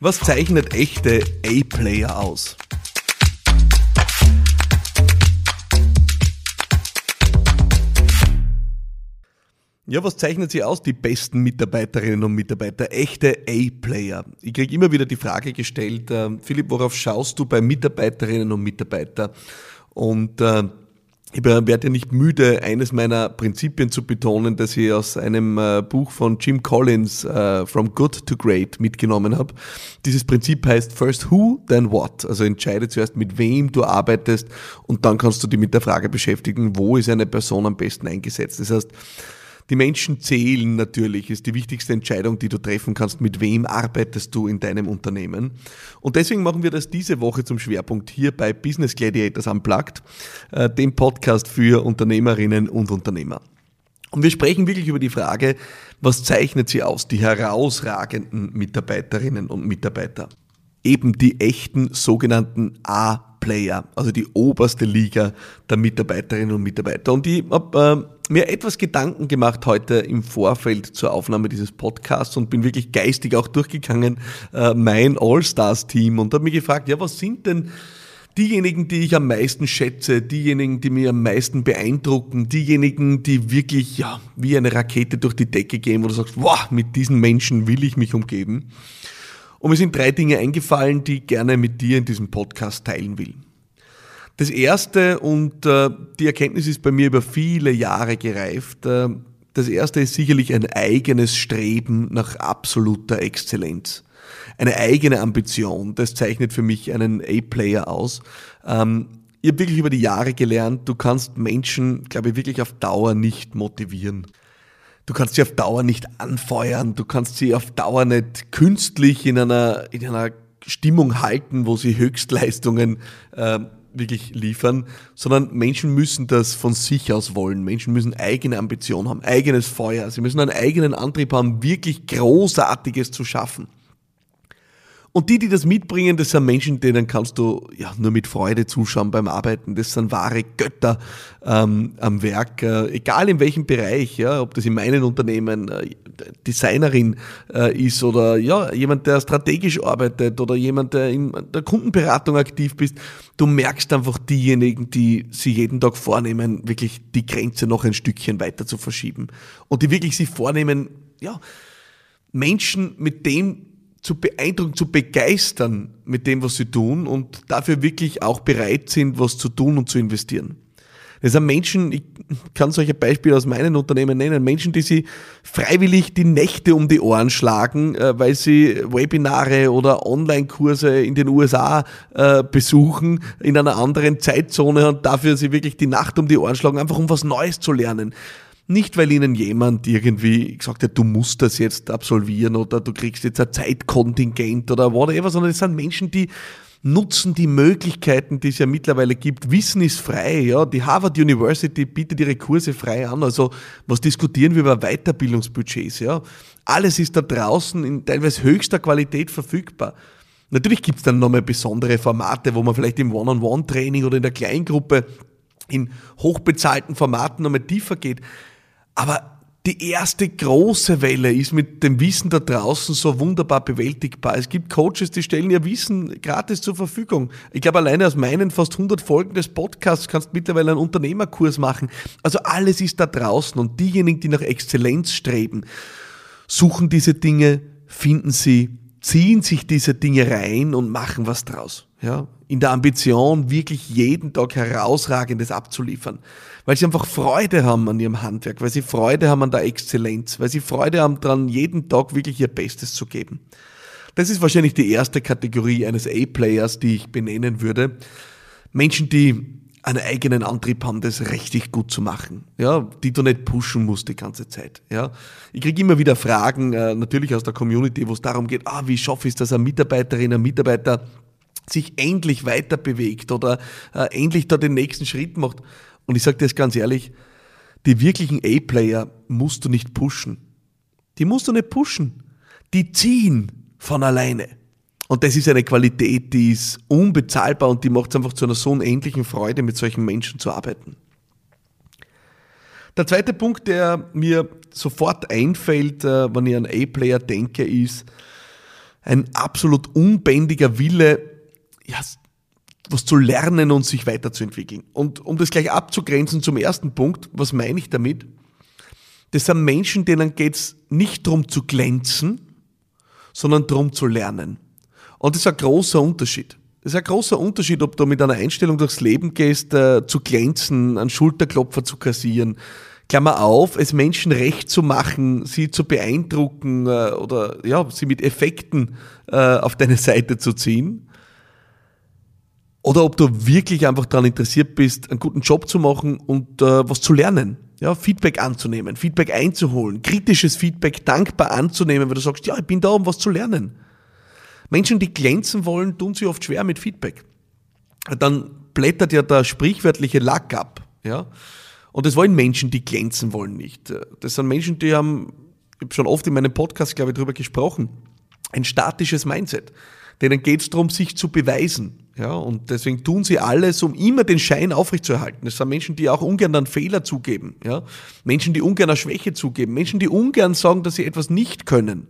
Was zeichnet echte A-Player aus? Ja, was zeichnet sie aus, die besten Mitarbeiterinnen und Mitarbeiter, echte A-Player? Ich kriege immer wieder die Frage gestellt, äh, Philipp, worauf schaust du bei Mitarbeiterinnen und Mitarbeitern? Und äh, ich werde ja nicht müde, eines meiner Prinzipien zu betonen, das ich aus einem äh, Buch von Jim Collins, äh, From Good to Great, mitgenommen habe. Dieses Prinzip heißt First Who, then What. Also entscheide zuerst, mit wem du arbeitest und dann kannst du dich mit der Frage beschäftigen, wo ist eine Person am besten eingesetzt. Das heißt, die Menschen zählen natürlich, ist die wichtigste Entscheidung, die du treffen kannst. Mit wem arbeitest du in deinem Unternehmen? Und deswegen machen wir das diese Woche zum Schwerpunkt hier bei Business Gladiators Unplugged, äh, dem Podcast für Unternehmerinnen und Unternehmer. Und wir sprechen wirklich über die Frage, was zeichnet sie aus, die herausragenden Mitarbeiterinnen und Mitarbeiter? Eben die echten sogenannten A-Player, also die oberste Liga der Mitarbeiterinnen und Mitarbeiter. Und ich habe äh, mir etwas Gedanken gemacht heute im Vorfeld zur Aufnahme dieses Podcasts und bin wirklich geistig auch durchgegangen, äh, mein All-Stars-Team und habe mich gefragt, ja, was sind denn diejenigen, die ich am meisten schätze, diejenigen, die mir am meisten beeindrucken, diejenigen, die wirklich, ja, wie eine Rakete durch die Decke gehen, wo du sagst, wow, mit diesen Menschen will ich mich umgeben. Und mir sind drei Dinge eingefallen, die ich gerne mit dir in diesem Podcast teilen will. Das erste, und äh, die Erkenntnis ist bei mir über viele Jahre gereift, äh, das erste ist sicherlich ein eigenes Streben nach absoluter Exzellenz. Eine eigene Ambition, das zeichnet für mich einen A-Player aus. Ähm, ich habe wirklich über die Jahre gelernt, du kannst Menschen, glaube ich, wirklich auf Dauer nicht motivieren. Du kannst sie auf Dauer nicht anfeuern, du kannst sie auf Dauer nicht künstlich in einer, in einer Stimmung halten, wo sie Höchstleistungen äh, wirklich liefern, sondern Menschen müssen das von sich aus wollen. Menschen müssen eigene Ambitionen haben, eigenes Feuer. Sie müssen einen eigenen Antrieb haben, wirklich Großartiges zu schaffen. Und die, die das mitbringen, das sind Menschen, denen kannst du ja nur mit Freude zuschauen beim Arbeiten. Das sind wahre Götter ähm, am Werk, äh, egal in welchem Bereich, ja, ob das in meinem Unternehmen äh, Designerin äh, ist oder ja jemand, der strategisch arbeitet oder jemand, der in der Kundenberatung aktiv bist. Du merkst einfach diejenigen, die sie jeden Tag vornehmen, wirklich die Grenze noch ein Stückchen weiter zu verschieben und die wirklich sich vornehmen, ja Menschen mit dem zu beeindrucken, zu begeistern mit dem, was sie tun und dafür wirklich auch bereit sind, was zu tun und zu investieren. Das sind Menschen, ich kann solche Beispiele aus meinen Unternehmen nennen, Menschen, die sie freiwillig die Nächte um die Ohren schlagen, äh, weil sie Webinare oder Online-Kurse in den USA äh, besuchen, in einer anderen Zeitzone und dafür sie wirklich die Nacht um die Ohren schlagen, einfach um was Neues zu lernen. Nicht, weil ihnen jemand irgendwie gesagt hat, du musst das jetzt absolvieren oder du kriegst jetzt ein Zeitkontingent oder whatever, sondern es sind Menschen, die nutzen die Möglichkeiten, die es ja mittlerweile gibt. Wissen ist frei, ja. Die Harvard University bietet ihre Kurse frei an. Also, was diskutieren wir über Weiterbildungsbudgets, ja? Alles ist da draußen in teilweise höchster Qualität verfügbar. Natürlich gibt es dann nochmal besondere Formate, wo man vielleicht im One-on-One-Training oder in der Kleingruppe in hochbezahlten Formaten nochmal tiefer geht. Aber die erste große Welle ist mit dem Wissen da draußen so wunderbar bewältigbar. Es gibt Coaches, die stellen ihr Wissen gratis zur Verfügung. Ich glaube, alleine aus meinen fast 100 Folgen des Podcasts kannst du mittlerweile einen Unternehmerkurs machen. Also alles ist da draußen und diejenigen, die nach Exzellenz streben, suchen diese Dinge, finden sie, ziehen sich diese Dinge rein und machen was draus. Ja, in der Ambition, wirklich jeden Tag herausragendes abzuliefern weil sie einfach Freude haben an ihrem Handwerk, weil sie Freude haben an der Exzellenz, weil sie Freude haben daran, jeden Tag wirklich ihr Bestes zu geben. Das ist wahrscheinlich die erste Kategorie eines A-Players, die ich benennen würde. Menschen, die einen eigenen Antrieb haben, das richtig gut zu machen, ja, die du nicht pushen musst die ganze Zeit, ja. Ich kriege immer wieder Fragen, äh, natürlich aus der Community, wo es darum geht, ah, wie schaffe ich es, dass eine Mitarbeiterin, ein Mitarbeiter sich endlich weiter bewegt oder äh, endlich da den nächsten Schritt macht. Und ich sage dir das ganz ehrlich, die wirklichen A-Player musst du nicht pushen. Die musst du nicht pushen. Die ziehen von alleine. Und das ist eine Qualität, die ist unbezahlbar und die macht es einfach zu einer so unendlichen Freude, mit solchen Menschen zu arbeiten. Der zweite Punkt, der mir sofort einfällt, äh, wenn ich an A-Player denke, ist, ein absolut unbändiger Wille, ja, was zu lernen und sich weiterzuentwickeln. Und um das gleich abzugrenzen zum ersten Punkt, was meine ich damit? Das sind Menschen, denen geht es nicht darum zu glänzen, sondern darum zu lernen. Und das ist ein großer Unterschied. Das ist ein großer Unterschied, ob du mit einer Einstellung durchs Leben gehst, äh, zu glänzen, einen Schulterklopfer zu kassieren, Klammer auf, es Menschen recht zu machen, sie zu beeindrucken äh, oder ja, sie mit Effekten äh, auf deine Seite zu ziehen. Oder ob du wirklich einfach daran interessiert bist, einen guten Job zu machen und äh, was zu lernen. Ja, Feedback anzunehmen, Feedback einzuholen, kritisches Feedback dankbar anzunehmen, weil du sagst, ja, ich bin da, um was zu lernen. Menschen, die glänzen wollen, tun sich oft schwer mit Feedback. Dann blättert ja der sprichwörtliche Lack ab. Ja? Und das wollen Menschen, die glänzen wollen, nicht. Das sind Menschen, die haben, ich habe schon oft in meinem Podcast, glaube ich, darüber gesprochen, ein statisches Mindset. Denen geht es darum, sich zu beweisen. Ja, und deswegen tun sie alles, um immer den Schein aufrechtzuerhalten. Das sind Menschen, die auch ungern dann Fehler zugeben. Ja? Menschen, die ungern eine Schwäche zugeben. Menschen, die ungern sagen, dass sie etwas nicht können.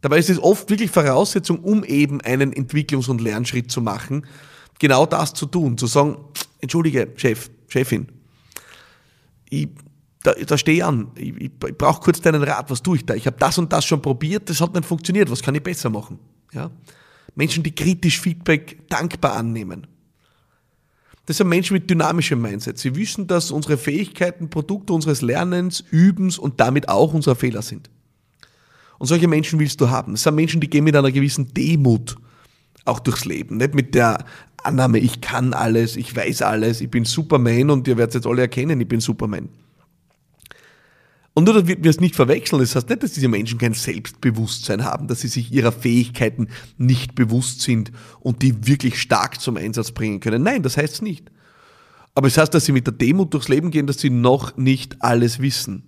Dabei ist es oft wirklich Voraussetzung, um eben einen Entwicklungs- und Lernschritt zu machen, genau das zu tun, zu sagen, entschuldige, Chef, Chefin, ich, da, da stehe ich an, ich, ich, ich brauche kurz deinen Rat, was tue ich da? Ich habe das und das schon probiert, das hat nicht funktioniert, was kann ich besser machen? Ja? Menschen, die kritisch Feedback dankbar annehmen. Das sind Menschen mit dynamischem Mindset. Sie wissen, dass unsere Fähigkeiten Produkte unseres Lernens, Übens und damit auch unserer Fehler sind. Und solche Menschen willst du haben. Das sind Menschen, die gehen mit einer gewissen Demut auch durchs Leben. Nicht mit der Annahme, ich kann alles, ich weiß alles, ich bin Superman und ihr werdet jetzt alle erkennen, ich bin Superman. Und nur, damit wir es nicht verwechseln, das heißt nicht, dass diese Menschen kein Selbstbewusstsein haben, dass sie sich ihrer Fähigkeiten nicht bewusst sind und die wirklich stark zum Einsatz bringen können. Nein, das heißt es nicht. Aber es heißt, dass sie mit der Demut durchs Leben gehen, dass sie noch nicht alles wissen.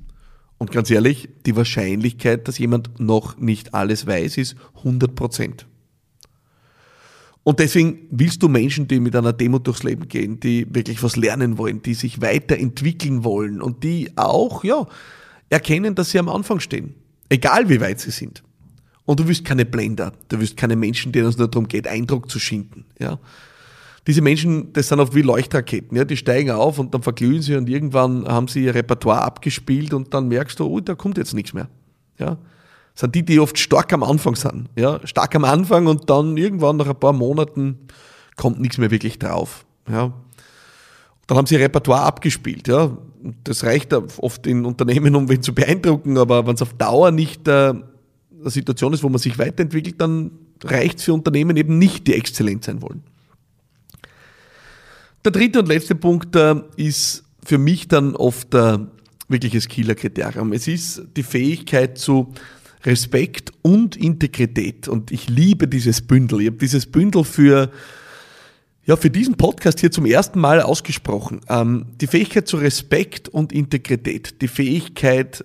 Und ganz ehrlich, die Wahrscheinlichkeit, dass jemand noch nicht alles weiß, ist 100 Prozent. Und deswegen willst du Menschen, die mit einer Demo durchs Leben gehen, die wirklich was lernen wollen, die sich weiterentwickeln wollen und die auch, ja, erkennen, dass sie am Anfang stehen. Egal wie weit sie sind. Und du willst keine Blender, du willst keine Menschen, denen es nur darum geht, Eindruck zu schinden, ja. Diese Menschen, das sind oft wie Leuchtraketen, ja, die steigen auf und dann verglühen sie und irgendwann haben sie ihr Repertoire abgespielt und dann merkst du, oh, da kommt jetzt nichts mehr, ja sind die, die oft stark am Anfang sind. Ja, stark am Anfang und dann irgendwann nach ein paar Monaten kommt nichts mehr wirklich drauf. Ja. Dann haben sie Repertoire abgespielt. Ja. Das reicht oft in Unternehmen, um wen zu beeindrucken, aber wenn es auf Dauer nicht äh, eine Situation ist, wo man sich weiterentwickelt, dann reicht es für Unternehmen eben nicht, die exzellent sein wollen. Der dritte und letzte Punkt äh, ist für mich dann oft äh, wirkliches Killer-Kriterium. Es ist die Fähigkeit zu Respekt und Integrität. Und ich liebe dieses Bündel. Ich habe dieses Bündel für, ja, für diesen Podcast hier zum ersten Mal ausgesprochen. Ähm, die Fähigkeit zu Respekt und Integrität. Die Fähigkeit,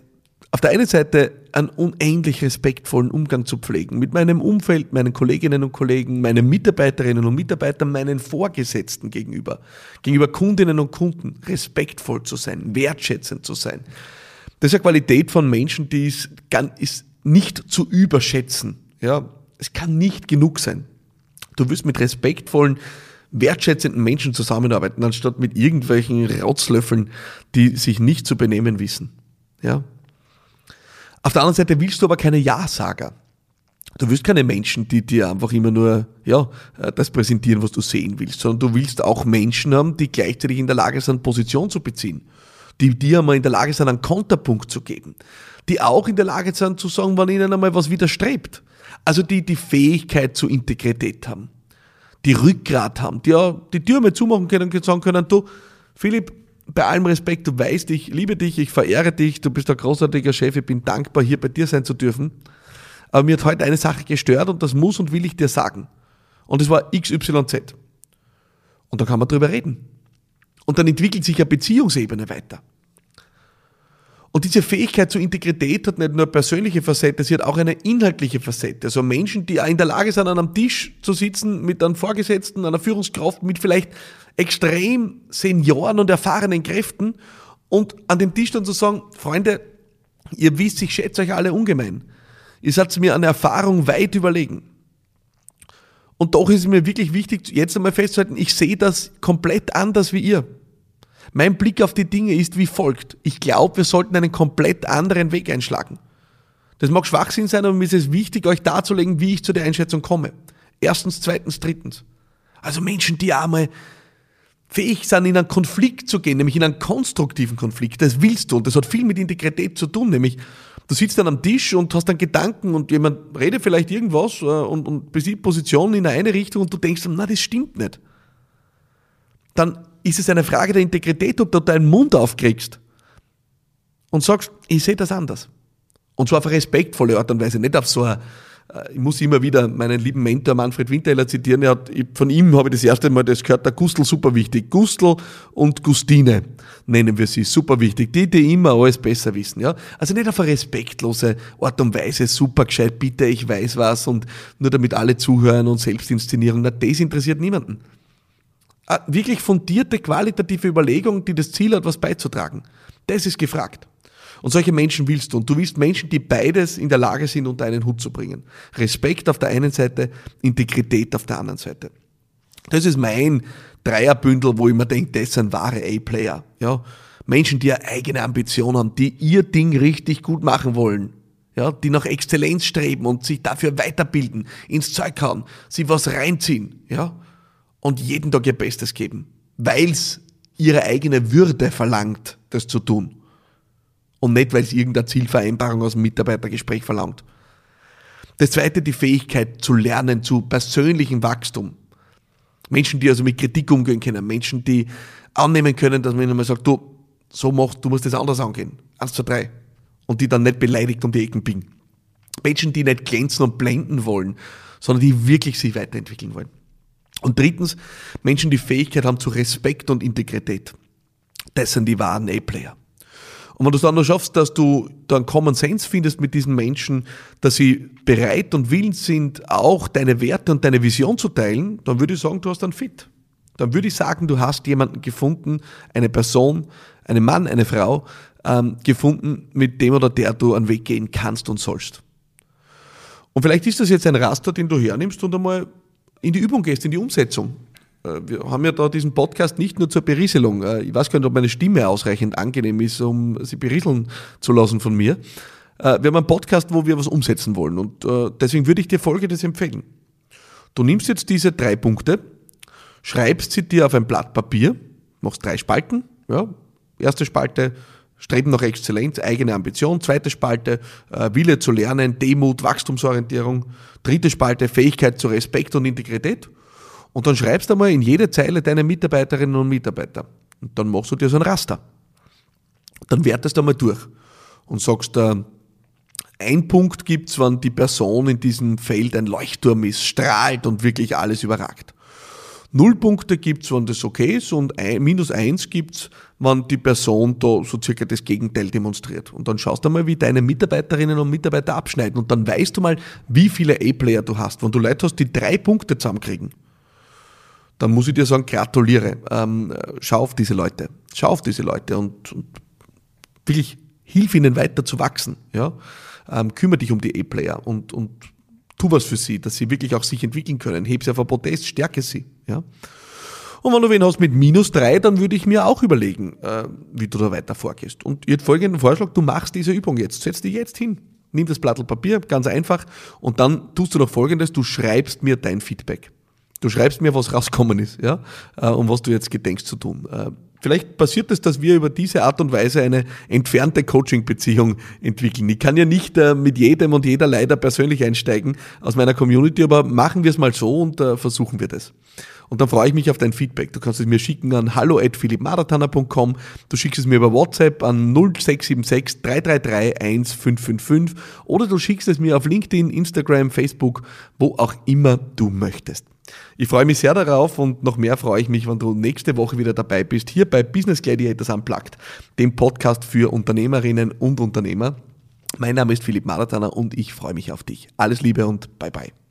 auf der einen Seite einen unendlich respektvollen Umgang zu pflegen. Mit meinem Umfeld, meinen Kolleginnen und Kollegen, meinen Mitarbeiterinnen und Mitarbeitern, meinen Vorgesetzten gegenüber. Gegenüber Kundinnen und Kunden. Respektvoll zu sein, wertschätzend zu sein. Das ist eine Qualität von Menschen, die ist, ist nicht zu überschätzen. Ja, es kann nicht genug sein. Du wirst mit respektvollen, wertschätzenden Menschen zusammenarbeiten, anstatt mit irgendwelchen Rautslöffeln, die sich nicht zu benehmen wissen. Ja. Auf der anderen Seite willst du aber keine Ja-Sager. Du willst keine Menschen, die dir einfach immer nur ja, das präsentieren, was du sehen willst, sondern du willst auch Menschen haben, die gleichzeitig in der Lage sind, Position zu beziehen, die dir einmal in der Lage sind, einen Konterpunkt zu geben, die auch in der Lage sind zu sagen, wann ihnen einmal was widerstrebt. Also die die Fähigkeit zur Integrität haben, die Rückgrat haben, die ja die Tür mal zumachen können und sagen können, du, Philipp, bei allem Respekt, du weißt, ich liebe dich, ich verehre dich, du bist ein großartiger Chef, ich bin dankbar, hier bei dir sein zu dürfen. Aber mir hat heute eine Sache gestört und das muss und will ich dir sagen. Und es war XYZ. Und da kann man drüber reden. Und dann entwickelt sich eine Beziehungsebene weiter. Und diese Fähigkeit zur Integrität hat nicht nur eine persönliche Facette, sie hat auch eine inhaltliche Facette. Also Menschen, die in der Lage sind, an einem Tisch zu sitzen mit einem Vorgesetzten, einer Führungskraft, mit vielleicht extrem Senioren und erfahrenen Kräften und an dem Tisch dann zu sagen, Freunde, ihr wisst, ich schätze euch alle ungemein. Ihr seid mir an Erfahrung weit überlegen. Und doch ist es mir wirklich wichtig, jetzt einmal festzuhalten, ich sehe das komplett anders wie ihr. Mein Blick auf die Dinge ist wie folgt. Ich glaube, wir sollten einen komplett anderen Weg einschlagen. Das mag Schwachsinn sein, aber mir ist es wichtig, euch darzulegen, wie ich zu der Einschätzung komme. Erstens, zweitens, drittens. Also Menschen, die einmal fähig sind, in einen Konflikt zu gehen, nämlich in einen konstruktiven Konflikt. Das willst du und das hat viel mit Integrität zu tun, nämlich du sitzt dann am Tisch und hast dann Gedanken und jemand redet vielleicht irgendwas äh, und, und besieht Positionen in eine Richtung und du denkst, na, das stimmt nicht. Dann ist es eine Frage der Integrität, ob du deinen Mund aufkriegst und sagst, ich sehe das anders. Und zwar auf eine respektvolle Art und Weise, nicht auf so eine äh, ich muss immer wieder meinen lieben Mentor Manfred Winterheller zitieren. Er hat, von ihm habe ich das erste Mal das gehört, der Gustl super wichtig. Gustl und Gustine nennen wir sie, super wichtig. Die, die immer alles besser wissen, ja. Also nicht auf eine respektlose Art und Weise, super gescheit, bitte, ich weiß was und nur damit alle zuhören und Selbstinszenierung. Na, das interessiert niemanden. Eine wirklich fundierte, qualitative Überlegung, die das Ziel hat, was beizutragen. Das ist gefragt. Und solche Menschen willst du. Und du willst Menschen, die beides in der Lage sind, unter einen Hut zu bringen. Respekt auf der einen Seite, Integrität auf der anderen Seite. Das ist mein Dreierbündel, wo ich mir denke, das sind wahre A-Player. Ja? Menschen, die eine eigene Ambition haben, die ihr Ding richtig gut machen wollen. Ja, die nach Exzellenz streben und sich dafür weiterbilden, ins Zeug hauen, sie was reinziehen, ja, und jeden Tag ihr Bestes geben, weil's ihre eigene Würde verlangt, das zu tun und nicht, weil es irgendeine Zielvereinbarung aus dem Mitarbeitergespräch verlangt. Das zweite, die Fähigkeit zu lernen, zu persönlichem Wachstum. Menschen, die also mit Kritik umgehen können, Menschen, die annehmen können, dass man ihnen mal sagt, du, so machst, du musst das anders angehen. Eins, zwei, drei. Und die dann nicht beleidigt um die Ecken biegen. Menschen, die nicht glänzen und blenden wollen, sondern die wirklich sich weiterentwickeln wollen. Und drittens, Menschen, die Fähigkeit haben zu Respekt und Integrität. Das sind die wahren A-Player. Und wenn du es dann noch schaffst, dass du dann Common Sense findest mit diesen Menschen, dass sie bereit und willens sind, auch deine Werte und deine Vision zu teilen, dann würde ich sagen, du hast dann fit. Dann würde ich sagen, du hast jemanden gefunden, eine Person, einen Mann, eine Frau, ähm, gefunden, mit dem oder der du einen Weg gehen kannst und sollst. Und vielleicht ist das jetzt ein Raster, den du hernimmst und einmal in die Übung gehst, in die Umsetzung. Äh, wir haben ja da diesen Podcast nicht nur zur Berieselung. Äh, ich weiß gar nicht, ob meine Stimme ausreichend angenehm ist, um sie berieseln zu lassen von mir. Äh, wir haben einen Podcast, wo wir was umsetzen wollen und deswegen würde ich dir Folgendes empfehlen. Du nimmst jetzt diese drei Punkte, schreibst sie dir auf ein Blatt Papier, machst drei Spalten, ja, erste Spalte, Streben nach Exzellenz, eigene Ambition, zweite Spalte, Wille zu lernen, Demut, Wachstumsorientierung, dritte Spalte, Fähigkeit zu Respekt und Integrität und dann schreibst du mal in jede Zeile deine Mitarbeiterinnen und Mitarbeiter. Und dann machst du dir so ein Raster. Dann wertest du mal durch und sagst, äh, ein Punkt gibt's, wenn die Person in diesem Feld ein Leuchtturm ist, strahlt und wirklich alles überragt. Null Punkte gibt's, wenn das okay ist und ein, minus eins gibt's, wenn die Person da so circa das Gegenteil demonstriert. Und dann schaust du mal, wie deine Mitarbeiterinnen und Mitarbeiter abschneiden und dann weißt du mal, wie viele A-Player du hast. Wenn du Leute hast, die drei Punkte zusammenkriegen, dann muss ich dir sagen, gratuliere. Ähm, schau auf diese Leute. Schau auf diese Leute und, und wirklich hilf ihnen weiter zu wachsen. Ja? Ähm, kümmere dich um die E-Player und, und tu was für sie, dass sie wirklich auch sich entwickeln können. Heb sie auf ein Protest, stärke sie. Ja? Und wenn du wen hast mit minus drei, dann würde ich mir auch überlegen, äh, wie du da weiter vorgehst. Und jetzt folgenden Vorschlag, du machst diese Übung jetzt. Setz dich jetzt hin. Nimm das Blatt Papier, ganz einfach. Und dann tust du noch folgendes, du schreibst mir dein Feedback. Du schreibst mir, was rausgekommen ist, ja, äh, und was du jetzt gedenkst zu tun. Äh, vielleicht passiert es, dass wir über diese Art und Weise eine entfernte Coaching-Beziehung entwickeln. Ich kann ja nicht äh, mit jedem und jeder leider persönlich einsteigen aus meiner Community, aber machen wir es mal so und versuchen wir das. Und dann freue ich mich auf dein Feedback. Du kannst es mir schicken an hallo.philippmaratana.com. Du schickst es mir über WhatsApp an 0676 333 1555 oder du schickst es mir auf LinkedIn, Instagram, Facebook, wo auch immer du möchtest. Ich freue mich sehr darauf und noch mehr freue ich mich, wenn du nächste Woche wieder dabei bist, hier bei Business Gladiators Unplugged, dem Podcast für Unternehmerinnen und Unternehmer. Mein Name ist Philipp Maratana und ich freue mich auf dich. Alles Liebe und bye bye.